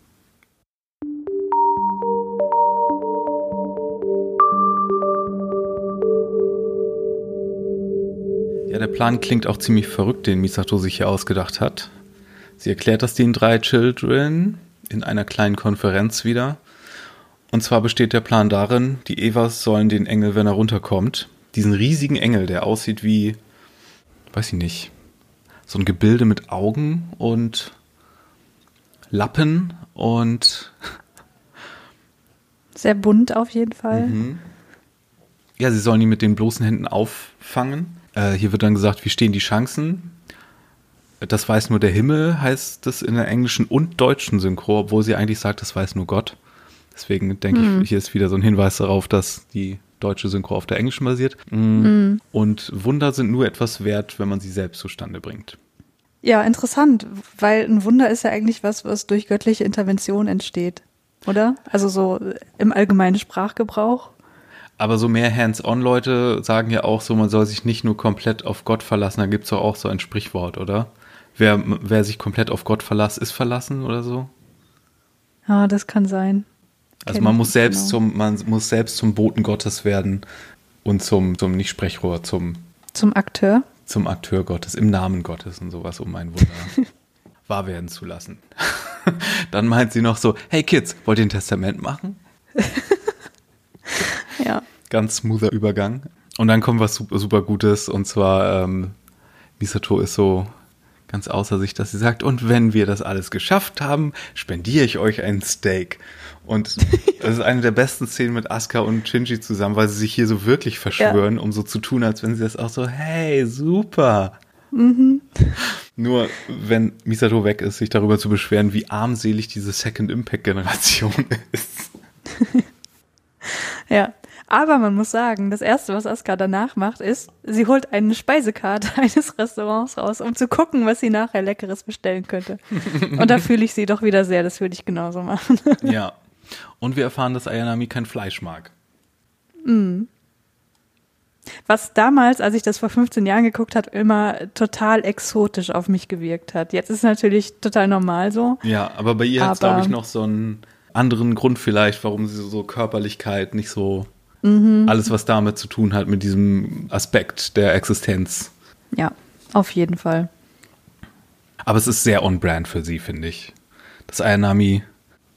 Ja, der Plan klingt auch ziemlich verrückt, den Misato sich hier ausgedacht hat. Sie erklärt das den drei Children in einer kleinen Konferenz wieder. Und zwar besteht der Plan darin, die Evas sollen den Engel, wenn er runterkommt, diesen riesigen Engel, der aussieht wie, weiß ich nicht, so ein Gebilde mit Augen und Lappen und [LAUGHS] sehr bunt auf jeden Fall. Mhm. Ja, sie sollen ihn mit den bloßen Händen auffangen. Äh, hier wird dann gesagt, wie stehen die Chancen? Das weiß nur der Himmel, heißt das in der englischen und deutschen Synchro, obwohl sie eigentlich sagt, das weiß nur Gott. Deswegen denke mhm. ich, hier ist wieder so ein Hinweis darauf, dass die deutsche Synchro auf der englischen basiert. Mhm. Und Wunder sind nur etwas wert, wenn man sie selbst zustande bringt. Ja, interessant, weil ein Wunder ist ja eigentlich was, was durch göttliche Intervention entsteht, oder? Also so im allgemeinen Sprachgebrauch. Aber so mehr Hands-on-Leute sagen ja auch so, man soll sich nicht nur komplett auf Gott verlassen. Da gibt es auch so ein Sprichwort, oder? Wer, wer sich komplett auf Gott verlässt, ist verlassen oder so? Ja, das kann sein. Also man muss selbst genau. zum, man muss selbst zum Boten Gottes werden und zum, zum nicht Sprechrohr, zum zum Akteur. Zum Akteur Gottes, im Namen Gottes und sowas, um ein Wunder [LAUGHS] wahr werden zu lassen. [LAUGHS] Dann meint sie noch so, hey Kids, wollt ihr ein Testament machen? [LAUGHS] ja. Ganz smoother Übergang. Und dann kommt was super, super Gutes und zwar ähm, Misato ist so ganz außer sich, dass sie sagt, und wenn wir das alles geschafft haben, spendiere ich euch ein Steak. Und das ist eine der besten Szenen mit Asuka und Shinji zusammen, weil sie sich hier so wirklich verschwören, ja. um so zu tun, als wenn sie das auch so, hey, super. Mhm. Nur wenn Misato weg ist, sich darüber zu beschweren, wie armselig diese Second Impact Generation [LAUGHS] ist. ja, aber man muss sagen, das erste, was Asuka danach macht, ist, sie holt eine Speisekarte [LAUGHS] eines Restaurants raus, um zu gucken, was sie nachher Leckeres bestellen könnte. Und da fühle ich sie doch wieder sehr, das würde ich genauso machen. ja, und wir erfahren, dass Ayanami kein Fleisch mag. Mhm. Was damals, als ich das vor 15 Jahren geguckt habe, immer total exotisch auf mich gewirkt hat. Jetzt ist es natürlich total normal so. Ja, aber bei ihr hat es, glaube ich, noch so einen anderen Grund vielleicht, warum sie so Körperlichkeit nicht so mhm. alles, was damit zu tun hat, mit diesem Aspekt der Existenz. Ja, auf jeden Fall. Aber es ist sehr on-brand für sie, finde ich. Dass Ayanami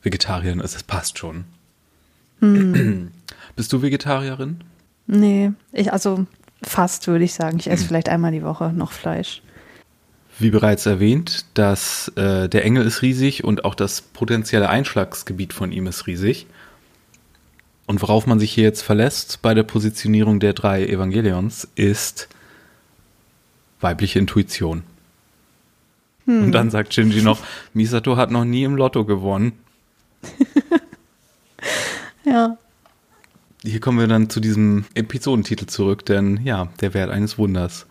Vegetarierin ist, das passt schon. Hm. Bist du Vegetarierin? Nee, ich, also fast würde ich sagen. Ich esse hm. vielleicht einmal die Woche noch Fleisch. Wie bereits erwähnt, dass äh, der Engel ist riesig und auch das potenzielle Einschlagsgebiet von ihm ist riesig. Und worauf man sich hier jetzt verlässt bei der Positionierung der drei Evangelions ist weibliche Intuition. Hm. Und dann sagt Shinji noch, Misato hat noch nie im Lotto gewonnen. [LAUGHS] ja. Hier kommen wir dann zu diesem Episodentitel zurück, denn ja, der Wert eines Wunders.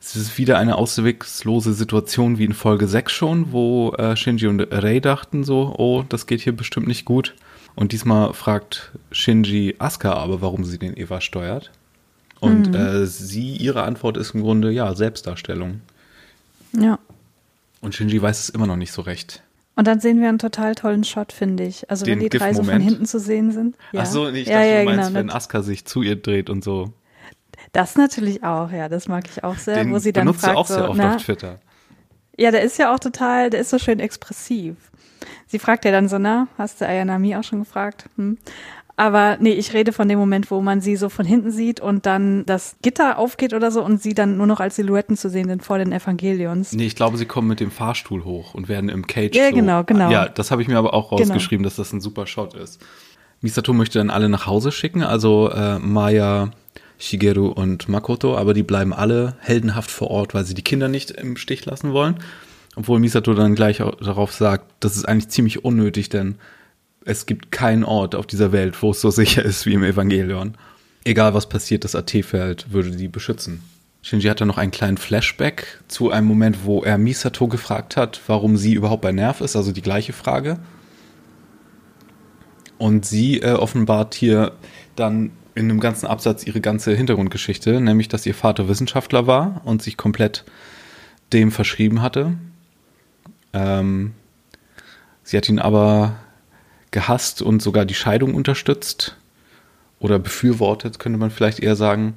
Es ist wieder eine auswegslose Situation wie in Folge 6 schon, wo äh, Shinji und Rei dachten so, oh, das geht hier bestimmt nicht gut. Und diesmal fragt Shinji Asuka aber, warum sie den Eva steuert. Und mhm. äh, sie, ihre Antwort ist im Grunde, ja, Selbstdarstellung. Ja. Und Shinji weiß es immer noch nicht so recht. Und dann sehen wir einen total tollen Shot, finde ich. Also Den wenn die drei so von hinten zu sehen sind. Ja. Ach so, ich ja, dachte, ja, du meinst, genau. wenn Asuka sich zu ihr dreht und so. Das natürlich auch, ja, das mag ich auch sehr, Den wo sie dann fragt, du auch sehr oft na, auf Twitter. Ja, der ist ja auch total, der ist so schön expressiv. Sie fragt ja dann so, na, hast du Ayanami auch schon gefragt? Hm. Aber nee, ich rede von dem Moment, wo man sie so von hinten sieht und dann das Gitter aufgeht oder so und sie dann nur noch als Silhouetten zu sehen sind vor den Evangelions. Nee, ich glaube, sie kommen mit dem Fahrstuhl hoch und werden im Cage. Ja, so. genau, genau. Ja, das habe ich mir aber auch genau. rausgeschrieben, genau. dass das ein super Shot ist. Misato möchte dann alle nach Hause schicken, also äh, Maya, Shigeru und Makoto, aber die bleiben alle heldenhaft vor Ort, weil sie die Kinder nicht im Stich lassen wollen. Obwohl Misato dann gleich darauf sagt, das ist eigentlich ziemlich unnötig, denn es gibt keinen Ort auf dieser Welt, wo es so sicher ist wie im Evangelion. Egal was passiert, das AT-Feld würde die beschützen. Shinji hat dann noch einen kleinen Flashback zu einem Moment, wo er Misato gefragt hat, warum sie überhaupt bei Nerv ist, also die gleiche Frage. Und sie äh, offenbart hier dann in einem ganzen Absatz ihre ganze Hintergrundgeschichte, nämlich dass ihr Vater Wissenschaftler war und sich komplett dem verschrieben hatte. Ähm, sie hat ihn aber gehasst und sogar die Scheidung unterstützt oder befürwortet, könnte man vielleicht eher sagen.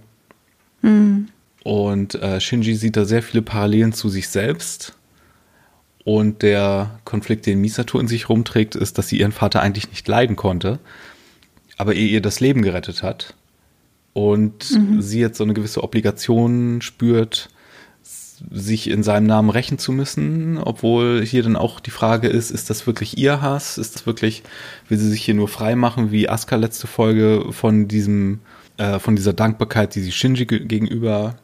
Mhm. Und äh, Shinji sieht da sehr viele Parallelen zu sich selbst. Und der Konflikt, den Misato in sich rumträgt, ist, dass sie ihren Vater eigentlich nicht leiden konnte, aber er ihr das Leben gerettet hat. Und mhm. sie jetzt so eine gewisse Obligation spürt, sich in seinem Namen rächen zu müssen, obwohl hier dann auch die Frage ist, ist das wirklich ihr Hass? Ist das wirklich, will sie sich hier nur frei machen, wie Asuka letzte Folge von diesem, äh, von dieser Dankbarkeit, die sie Shinji gegenüber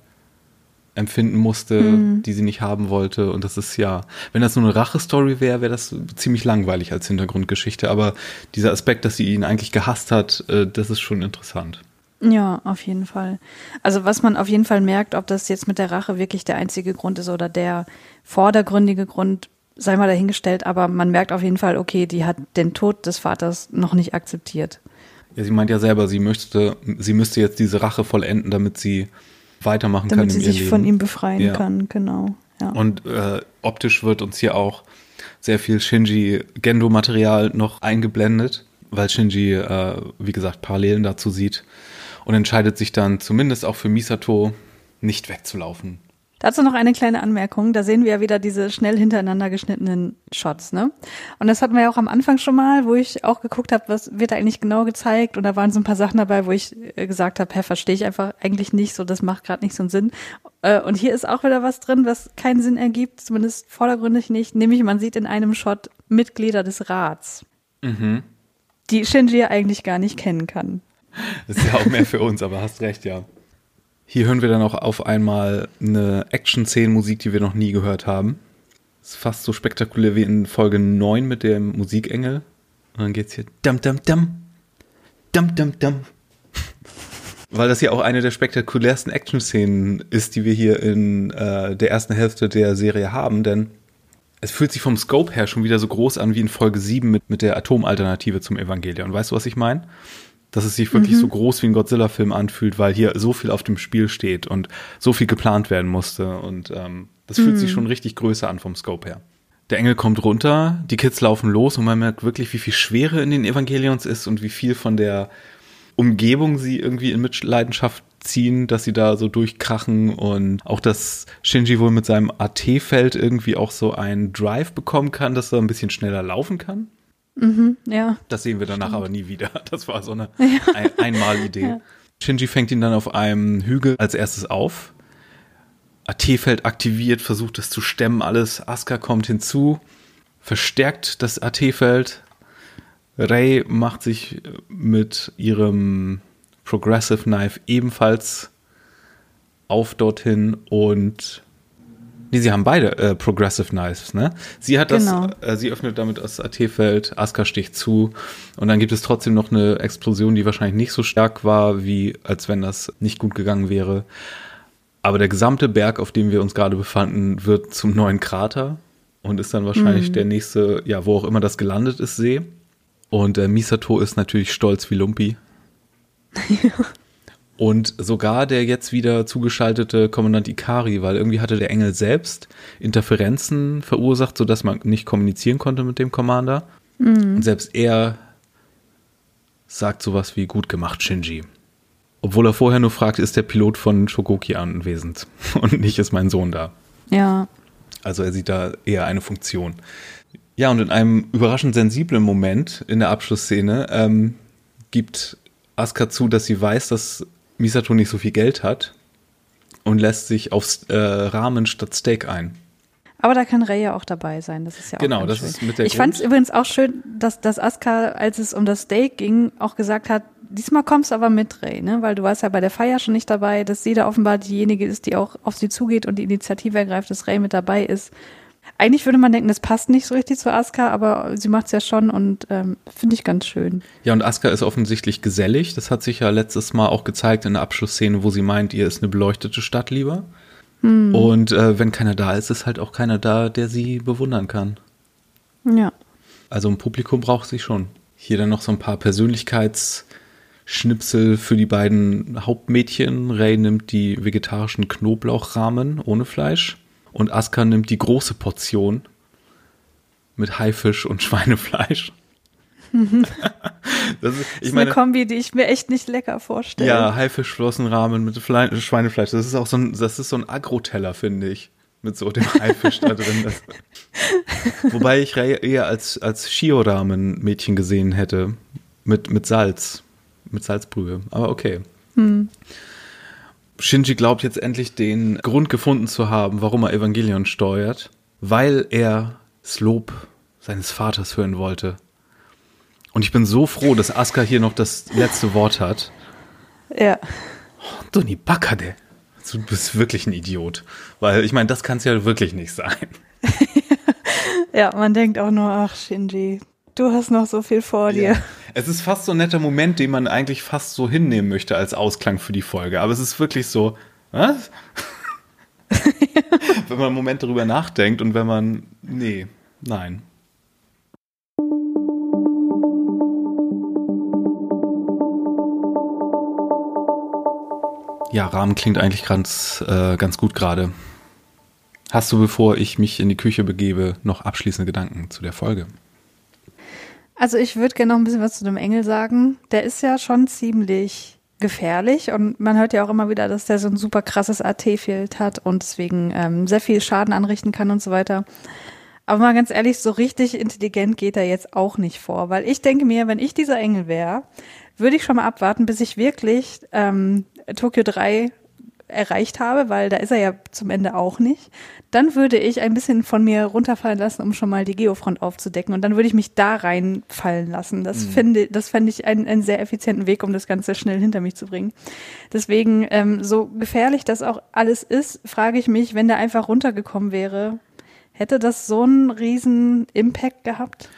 empfinden musste, mhm. die sie nicht haben wollte. Und das ist ja, wenn das nur eine Rache-Story wäre, wäre das ziemlich langweilig als Hintergrundgeschichte. Aber dieser Aspekt, dass sie ihn eigentlich gehasst hat, äh, das ist schon interessant. Ja, auf jeden Fall. Also was man auf jeden Fall merkt, ob das jetzt mit der Rache wirklich der einzige Grund ist oder der vordergründige Grund, sei mal dahingestellt, aber man merkt auf jeden Fall, okay, die hat den Tod des Vaters noch nicht akzeptiert. Ja, sie meint ja selber, sie möchte, sie müsste jetzt diese Rache vollenden, damit sie weitermachen damit kann. Damit sie sich Leben. von ihm befreien ja. kann, genau. Ja. Und äh, optisch wird uns hier auch sehr viel Shinji-Gendo-Material noch eingeblendet, weil Shinji, äh, wie gesagt, Parallelen dazu sieht und entscheidet sich dann zumindest auch für Misato nicht wegzulaufen. Dazu noch eine kleine Anmerkung. Da sehen wir ja wieder diese schnell hintereinander geschnittenen Shots, ne? Und das hatten wir ja auch am Anfang schon mal, wo ich auch geguckt habe, was wird da eigentlich genau gezeigt. Und da waren so ein paar Sachen dabei, wo ich äh, gesagt habe, hä, verstehe ich einfach eigentlich nicht, so das macht gerade nicht so einen Sinn. Äh, und hier ist auch wieder was drin, was keinen Sinn ergibt, zumindest vordergründig nicht. Nämlich man sieht in einem Shot Mitglieder des Rats, mhm. die Shinji ja eigentlich gar nicht kennen kann. Das [LAUGHS] ist ja auch mehr für uns, aber hast recht, ja. Hier hören wir dann auch auf einmal eine Action-Szenen-Musik, die wir noch nie gehört haben. Ist fast so spektakulär wie in Folge 9 mit dem Musikengel. Und dann geht's hier dam dam dam. Dam dam dam. [LAUGHS] Weil das ja auch eine der spektakulärsten Action-Szenen ist, die wir hier in äh, der ersten Hälfte der Serie haben, denn es fühlt sich vom Scope her schon wieder so groß an wie in Folge 7 mit, mit der Atomalternative zum Evangelion. Weißt du, was ich meine? Dass es sich wirklich mhm. so groß wie ein Godzilla-Film anfühlt, weil hier so viel auf dem Spiel steht und so viel geplant werden musste. Und ähm, das fühlt mhm. sich schon richtig größer an vom Scope her. Der Engel kommt runter, die Kids laufen los und man merkt wirklich, wie viel Schwere in den Evangelions ist und wie viel von der Umgebung sie irgendwie in Mitleidenschaft ziehen, dass sie da so durchkrachen und auch, dass Shinji wohl mit seinem AT-Feld irgendwie auch so einen Drive bekommen kann, dass er ein bisschen schneller laufen kann. Mhm, ja. Das sehen wir danach Stimmt. aber nie wieder. [LAUGHS] Das war so eine [LAUGHS] ja. ein Einmalidee. Ja. Shinji fängt ihn dann auf einem Hügel als erstes auf. AT-Feld aktiviert, versucht es zu stemmen, alles. Asuka kommt hinzu, verstärkt das AT-Feld. Rei macht sich mit ihrem Progressive Knife ebenfalls auf dorthin und Nee, sie haben beide äh, Progressive Knives, ne? Sie hat genau. das, äh, sie öffnet damit das AT-Feld, Aska sticht zu und dann gibt es trotzdem noch eine Explosion, die wahrscheinlich nicht so stark war, wie als wenn das nicht gut gegangen wäre. Aber der gesamte Berg, auf dem wir uns gerade befanden, wird zum neuen Krater und ist dann wahrscheinlich mhm. der nächste, ja, wo auch immer das gelandet ist, See. Und äh, Misato ist natürlich stolz wie Lumpi. Ja. [LAUGHS] Und sogar der jetzt wieder zugeschaltete Kommandant Ikari, weil irgendwie hatte der Engel selbst Interferenzen verursacht, sodass man nicht kommunizieren konnte mit dem Commander. Mhm. Und selbst er sagt sowas wie gut gemacht, Shinji. Obwohl er vorher nur fragt, ist der Pilot von Shogoki anwesend [LAUGHS] und nicht ist mein Sohn da. Ja. Also er sieht da eher eine Funktion. Ja, und in einem überraschend sensiblen Moment in der Abschlussszene ähm, gibt Asuka zu, dass sie weiß, dass Misato nicht so viel Geld hat und lässt sich aufs äh, Rahmen statt Steak ein. Aber da kann Rey ja auch dabei sein. Das ist ja auch Genau, das schön. ist mit der Ich fand es übrigens auch schön, dass, dass Asuka, als es um das Steak ging, auch gesagt hat, diesmal kommst du aber mit, Ray, ne? Weil du warst ja bei der Feier schon nicht dabei, dass sie da offenbar diejenige ist, die auch auf sie zugeht und die Initiative ergreift, dass Ray mit dabei ist. Eigentlich würde man denken, das passt nicht so richtig zu Asuka, aber sie macht es ja schon und ähm, finde ich ganz schön. Ja, und Asuka ist offensichtlich gesellig. Das hat sich ja letztes Mal auch gezeigt in der Abschlussszene, wo sie meint, ihr ist eine beleuchtete Stadt lieber. Hm. Und äh, wenn keiner da ist, ist halt auch keiner da, der sie bewundern kann. Ja. Also ein Publikum braucht sie schon. Hier dann noch so ein paar Persönlichkeitsschnipsel für die beiden Hauptmädchen. Ray nimmt die vegetarischen Knoblauchrahmen ohne Fleisch und Aska nimmt die große Portion mit Haifisch und [LAUGHS] Schweinefleisch. [LAUGHS] das ist, ich das ist meine, eine Kombi, die ich mir echt nicht lecker vorstelle. Ja, Haifischflossenrahmen mit Fle Schweinefleisch. Das ist auch so ein, das ist so ein Agro-Teller, finde ich. Mit so dem Haifisch da drin. Das, [LAUGHS] wobei ich eher als, als Shio-Ramen-Mädchen gesehen hätte. Mit, mit Salz. Mit Salzbrühe. Aber okay. Hm. Shinji glaubt jetzt endlich den Grund gefunden zu haben, warum er Evangelion steuert, weil er das Lob seines Vaters hören wollte. Und ich bin so froh, dass Asuka hier noch das letzte Wort hat. Ja. Oh, Doni Bakade. Du bist wirklich ein Idiot. Weil ich meine, das kann es ja wirklich nicht sein. [LAUGHS] ja, man denkt auch nur, ach Shinji, du hast noch so viel vor dir. Ja. Es ist fast so ein netter Moment, den man eigentlich fast so hinnehmen möchte als Ausklang für die Folge. Aber es ist wirklich so, was? [LAUGHS] wenn man einen Moment darüber nachdenkt und wenn man, nee, nein. Ja, Rahmen klingt eigentlich ganz, äh, ganz gut gerade. Hast du, bevor ich mich in die Küche begebe, noch abschließende Gedanken zu der Folge? Also ich würde gerne noch ein bisschen was zu dem Engel sagen. Der ist ja schon ziemlich gefährlich und man hört ja auch immer wieder, dass der so ein super krasses AT-Field hat und deswegen ähm, sehr viel Schaden anrichten kann und so weiter. Aber mal ganz ehrlich, so richtig intelligent geht er jetzt auch nicht vor, weil ich denke mir, wenn ich dieser Engel wäre, würde ich schon mal abwarten, bis ich wirklich ähm, Tokio 3 erreicht habe, weil da ist er ja zum Ende auch nicht, dann würde ich ein bisschen von mir runterfallen lassen, um schon mal die Geofront aufzudecken und dann würde ich mich da reinfallen lassen. Das mhm. finde, das fände ich einen, einen sehr effizienten Weg, um das Ganze schnell hinter mich zu bringen. Deswegen, ähm, so gefährlich das auch alles ist, frage ich mich, wenn der einfach runtergekommen wäre, hätte das so einen riesen Impact gehabt?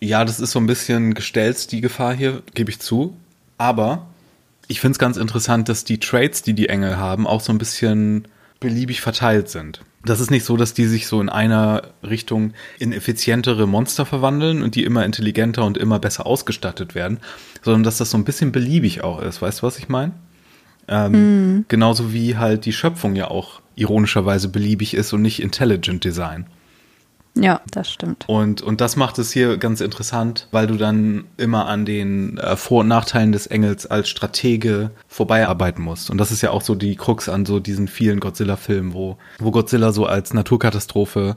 Ja, das ist so ein bisschen gestellt, die Gefahr hier, gebe ich zu. Aber ich finde es ganz interessant, dass die Trades, die die Engel haben, auch so ein bisschen beliebig verteilt sind. Das ist nicht so, dass die sich so in einer Richtung in effizientere Monster verwandeln und die immer intelligenter und immer besser ausgestattet werden, sondern dass das so ein bisschen beliebig auch ist. Weißt du, was ich meine? Ähm, mm. Genauso wie halt die Schöpfung ja auch ironischerweise beliebig ist und nicht Intelligent Design. Ja, das stimmt. Und, und das macht es hier ganz interessant, weil du dann immer an den äh, Vor- und Nachteilen des Engels als Stratege vorbeiarbeiten musst. Und das ist ja auch so die Krux an so diesen vielen Godzilla-Filmen, wo, wo Godzilla so als Naturkatastrophe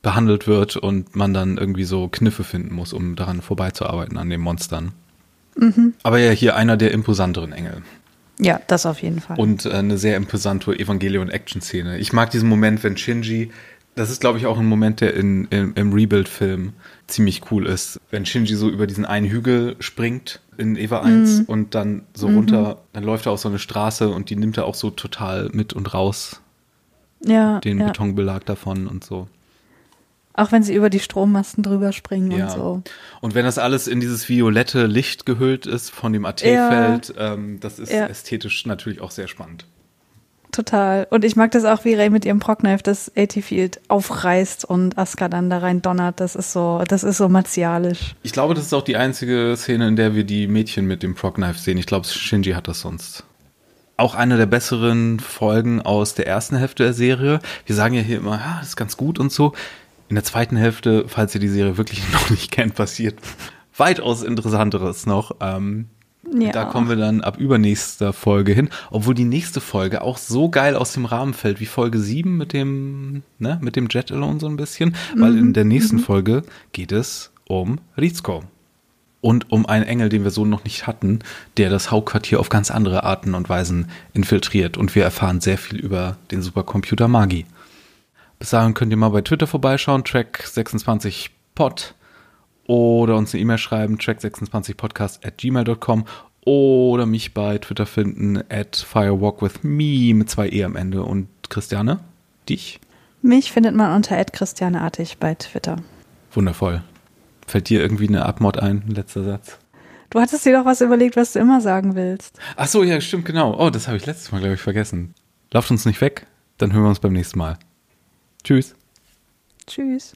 behandelt wird und man dann irgendwie so Kniffe finden muss, um daran vorbeizuarbeiten an den Monstern. Mhm. Aber ja, hier einer der imposanteren Engel. Ja, das auf jeden Fall. Und äh, eine sehr imposante Evangelion-Action-Szene. Ich mag diesen Moment, wenn Shinji das ist, glaube ich, auch ein Moment, der in, in im Rebuild-Film ziemlich cool ist. Wenn Shinji so über diesen einen Hügel springt in Eva 1 mhm. und dann so mhm. runter, dann läuft er auf so eine Straße und die nimmt er auch so total mit und raus. Ja. Den ja. Betonbelag davon und so. Auch wenn sie über die Strommasten drüber springen ja. und so. Und wenn das alles in dieses violette Licht gehüllt ist von dem AT-Feld, ja. ähm, das ist ja. ästhetisch natürlich auch sehr spannend total. Und ich mag das auch, wie Ray mit ihrem Progknife das AT-Field aufreißt und Asuka dann da rein donnert. Das ist so, das ist so martialisch. Ich glaube, das ist auch die einzige Szene, in der wir die Mädchen mit dem Progknife sehen. Ich glaube, Shinji hat das sonst. Auch eine der besseren Folgen aus der ersten Hälfte der Serie. Wir sagen ja hier immer, ja, das ist ganz gut und so. In der zweiten Hälfte, falls ihr die Serie wirklich [LAUGHS] noch nicht kennt, passiert weitaus interessanteres noch. Ähm, ja. Da kommen wir dann ab übernächster Folge hin, obwohl die nächste Folge auch so geil aus dem Rahmen fällt wie Folge 7 mit dem, ne, mit dem Jet Alone so ein bisschen, mhm. weil in der nächsten mhm. Folge geht es um Rizko. Und um einen Engel, den wir so noch nicht hatten, der das Hauptquartier auf ganz andere Arten und Weisen infiltriert. Und wir erfahren sehr viel über den Supercomputer Magi. Bis dahin könnt ihr mal bei Twitter vorbeischauen, Track 26 Pod oder uns eine E-Mail schreiben, track26podcast at gmail.com oder mich bei Twitter finden at firewalkwithme mit zwei E am Ende. Und Christiane, dich? Mich findet man unter christianeartig bei Twitter. Wundervoll. Fällt dir irgendwie eine Abmord ein, letzter Satz? Du hattest dir doch was überlegt, was du immer sagen willst. Ach so, ja, stimmt, genau. Oh, das habe ich letztes Mal, glaube ich, vergessen. Lauft uns nicht weg, dann hören wir uns beim nächsten Mal. Tschüss. Tschüss.